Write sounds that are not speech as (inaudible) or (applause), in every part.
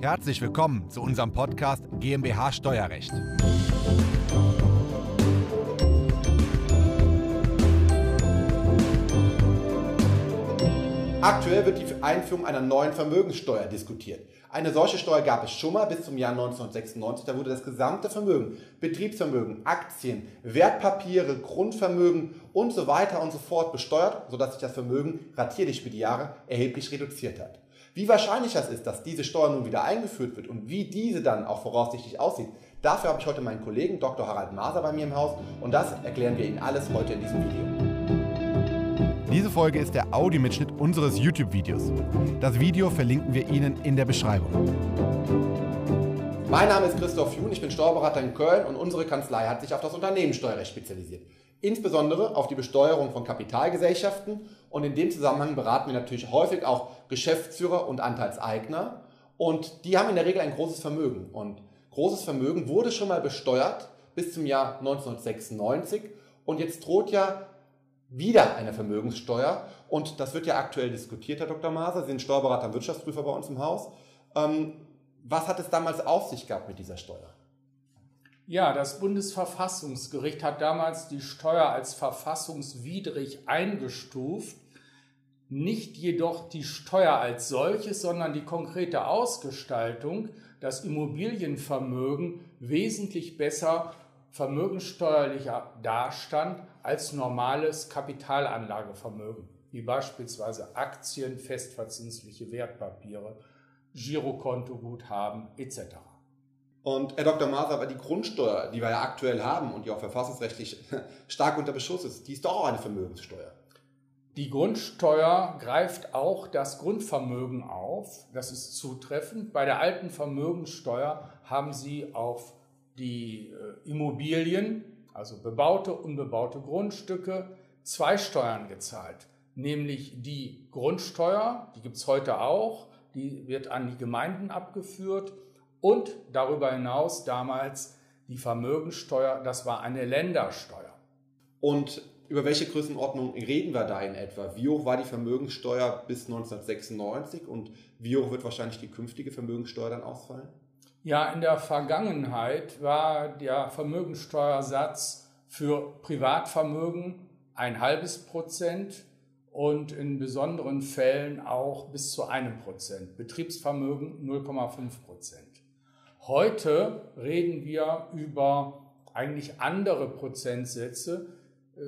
Herzlich willkommen zu unserem Podcast GmbH Steuerrecht. Aktuell wird die Einführung einer neuen Vermögenssteuer diskutiert. Eine solche Steuer gab es schon mal bis zum Jahr 1996. Da wurde das gesamte Vermögen, Betriebsvermögen, Aktien, Wertpapiere, Grundvermögen und so weiter und so fort besteuert, sodass sich das Vermögen ratierlich für die Jahre erheblich reduziert hat. Wie wahrscheinlich das ist, dass diese Steuer nun wieder eingeführt wird und wie diese dann auch voraussichtlich aussieht, dafür habe ich heute meinen Kollegen Dr. Harald Maser bei mir im Haus und das erklären wir Ihnen alles heute in diesem Video. Diese Folge ist der Audiomitschnitt unseres YouTube-Videos. Das Video verlinken wir Ihnen in der Beschreibung. Mein Name ist Christoph Jun, ich bin Steuerberater in Köln und unsere Kanzlei hat sich auf das Unternehmenssteuerrecht spezialisiert. Insbesondere auf die Besteuerung von Kapitalgesellschaften und in dem Zusammenhang beraten wir natürlich häufig auch Geschäftsführer und Anteilseigner und die haben in der Regel ein großes Vermögen und großes Vermögen wurde schon mal besteuert bis zum Jahr 1996 und jetzt droht ja wieder eine Vermögenssteuer. Und das wird ja aktuell diskutiert, Herr Dr. Maser. Sie sind Steuerberater und Wirtschaftsprüfer bei uns im Haus. Ähm, was hat es damals auf sich gehabt mit dieser Steuer? Ja, das Bundesverfassungsgericht hat damals die Steuer als verfassungswidrig eingestuft. Nicht jedoch die Steuer als solches, sondern die konkrete Ausgestaltung, das Immobilienvermögen wesentlich besser vermögenssteuerlicher dastand als normales Kapitalanlagevermögen, wie beispielsweise Aktien, festverzinsliche Wertpapiere, Girokontoguthaben etc. Und Herr Dr. Maser, aber die Grundsteuer, die wir ja aktuell haben und die auch verfassungsrechtlich (laughs) stark unter Beschuss ist, die ist doch auch eine Vermögenssteuer. Die Grundsteuer greift auch das Grundvermögen auf. Das ist zutreffend. Bei der alten Vermögenssteuer haben Sie auf die äh, Immobilien, also bebaute, unbebaute Grundstücke, zwei Steuern gezahlt. Nämlich die Grundsteuer, die gibt es heute auch, die wird an die Gemeinden abgeführt und darüber hinaus damals die Vermögensteuer, das war eine Ländersteuer. Und über welche Größenordnung reden wir da in etwa? Wie hoch war die Vermögenssteuer bis 1996 und wie hoch wird wahrscheinlich die künftige Vermögenssteuer dann ausfallen? Ja, in der Vergangenheit war der Vermögenssteuersatz für Privatvermögen ein halbes Prozent und in besonderen Fällen auch bis zu einem Prozent. Betriebsvermögen 0,5 Prozent. Heute reden wir über eigentlich andere Prozentsätze.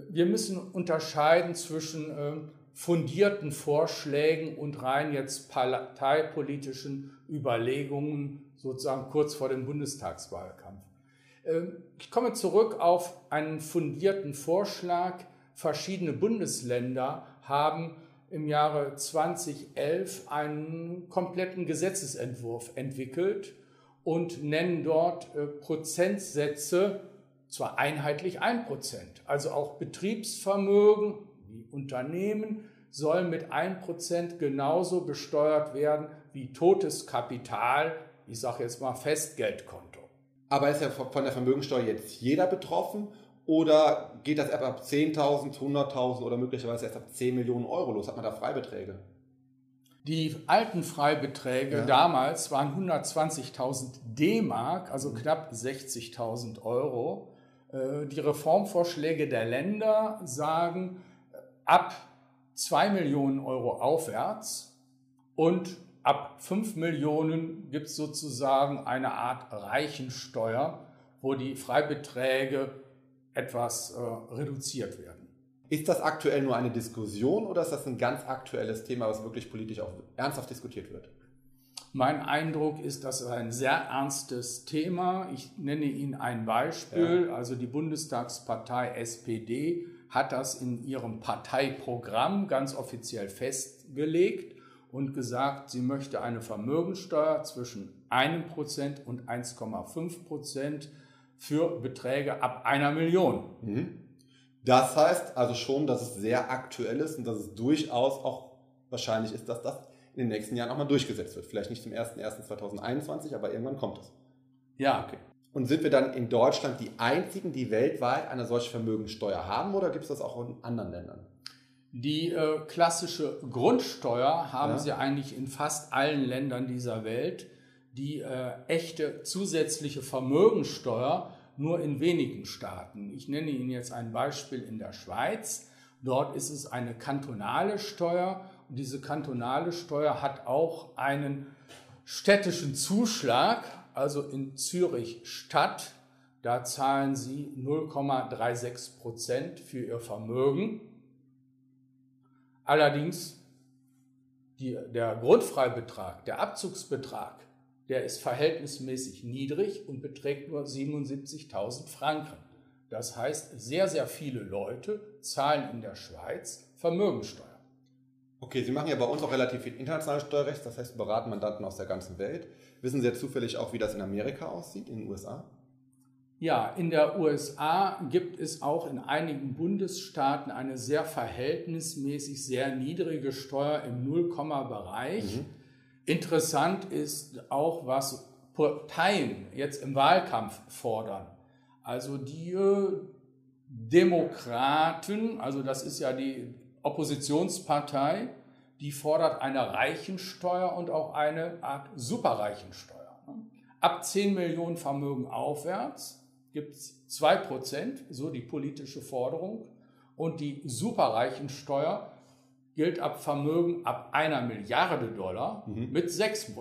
Wir müssen unterscheiden zwischen ähm, fundierten Vorschlägen und rein jetzt parteipolitischen Überlegungen sozusagen kurz vor dem Bundestagswahlkampf. Ähm, ich komme zurück auf einen fundierten Vorschlag. Verschiedene Bundesländer haben im Jahre 2011 einen kompletten Gesetzesentwurf entwickelt und nennen dort äh, Prozentsätze, zwar einheitlich ein Prozent, also auch Betriebsvermögen wie Unternehmen sollen mit ein Prozent genauso besteuert werden wie totes Kapital ich sage jetzt mal Festgeldkonto. Aber ist ja von der Vermögensteuer jetzt jeder betroffen oder geht das ab 10.000, 100.000 oder möglicherweise erst ab 10 Millionen Euro los? Hat man da Freibeträge? Die alten Freibeträge ja. damals waren 120.000 D-Mark, also knapp 60.000 Euro. Äh, die Reformvorschläge der Länder sagen ab 2 Millionen Euro aufwärts und ab 5 Millionen gibt es sozusagen eine Art Reichensteuer, wo die Freibeträge etwas äh, reduziert werden. Ist das aktuell nur eine Diskussion oder ist das ein ganz aktuelles Thema, was wirklich politisch auch ernsthaft diskutiert wird? Mein Eindruck ist, das ist ein sehr ernstes Thema. Ich nenne Ihnen ein Beispiel. Ja. Also die Bundestagspartei SPD hat das in ihrem Parteiprogramm ganz offiziell festgelegt und gesagt, sie möchte eine Vermögensteuer zwischen einem Prozent und 1,5 Prozent für Beträge ab einer Million. Mhm. Das heißt also schon, dass es sehr aktuell ist und dass es durchaus auch wahrscheinlich ist, dass das in den nächsten Jahren auch mal durchgesetzt wird. Vielleicht nicht zum 01.01.2021, aber irgendwann kommt es. Ja. Okay. Und sind wir dann in Deutschland die einzigen, die weltweit eine solche Vermögensteuer haben oder gibt es das auch in anderen Ländern? Die äh, klassische Grundsteuer haben ja. sie eigentlich in fast allen Ländern dieser Welt. die äh, echte zusätzliche Vermögensteuer nur in wenigen Staaten. Ich nenne Ihnen jetzt ein Beispiel in der Schweiz. Dort ist es eine kantonale Steuer und diese kantonale Steuer hat auch einen städtischen Zuschlag, also in Zürich Stadt. Da zahlen Sie 0,36 Prozent für Ihr Vermögen. Allerdings die, der Grundfreibetrag, der Abzugsbetrag, der ist verhältnismäßig niedrig und beträgt nur 77.000 Franken. Das heißt, sehr, sehr viele Leute zahlen in der Schweiz Vermögensteuer. Okay, Sie machen ja bei uns auch relativ viel internationales Steuerrecht, das heißt, beraten Mandanten aus der ganzen Welt. Wissen Sie jetzt zufällig auch, wie das in Amerika aussieht, in den USA? Ja, in der USA gibt es auch in einigen Bundesstaaten eine sehr verhältnismäßig sehr niedrige Steuer im Nullkomma-Bereich. Mhm. Interessant ist auch, was Parteien jetzt im Wahlkampf fordern. Also die Demokraten, also das ist ja die Oppositionspartei, die fordert eine Reichensteuer und auch eine Art Superreichensteuer. Ab 10 Millionen Vermögen aufwärts gibt es 2%, so die politische Forderung. Und die Superreichensteuer gilt ab Vermögen ab einer Milliarde Dollar mhm. mit 6%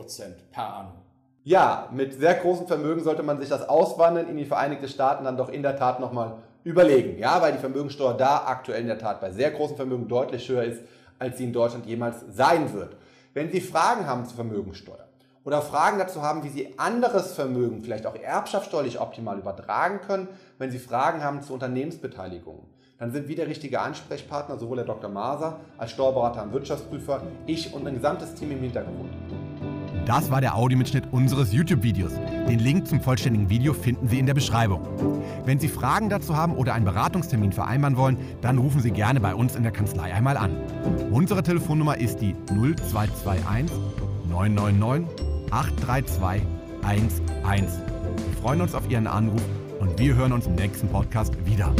per annum. Ja, mit sehr großen Vermögen sollte man sich das Auswandern in die Vereinigten Staaten dann doch in der Tat nochmal überlegen. Ja, weil die Vermögensteuer da aktuell in der Tat bei sehr großen Vermögen deutlich höher ist, als sie in Deutschland jemals sein wird. Wenn Sie Fragen haben zur Vermögensteuer oder Fragen dazu haben, wie Sie anderes Vermögen, vielleicht auch erbschaftssteuerlich optimal übertragen können, wenn Sie Fragen haben zu Unternehmensbeteiligungen, dann sind wir der richtige Ansprechpartner, sowohl der Dr. Maser als Steuerberater und Wirtschaftsprüfer, ich und ein gesamtes Team im Hintergrund. Das war der Audiomitschnitt unseres YouTube-Videos. Den Link zum vollständigen Video finden Sie in der Beschreibung. Wenn Sie Fragen dazu haben oder einen Beratungstermin vereinbaren wollen, dann rufen Sie gerne bei uns in der Kanzlei einmal an. Unsere Telefonnummer ist die 0221 999 832 11. Wir freuen uns auf Ihren Anruf und wir hören uns im nächsten Podcast wieder.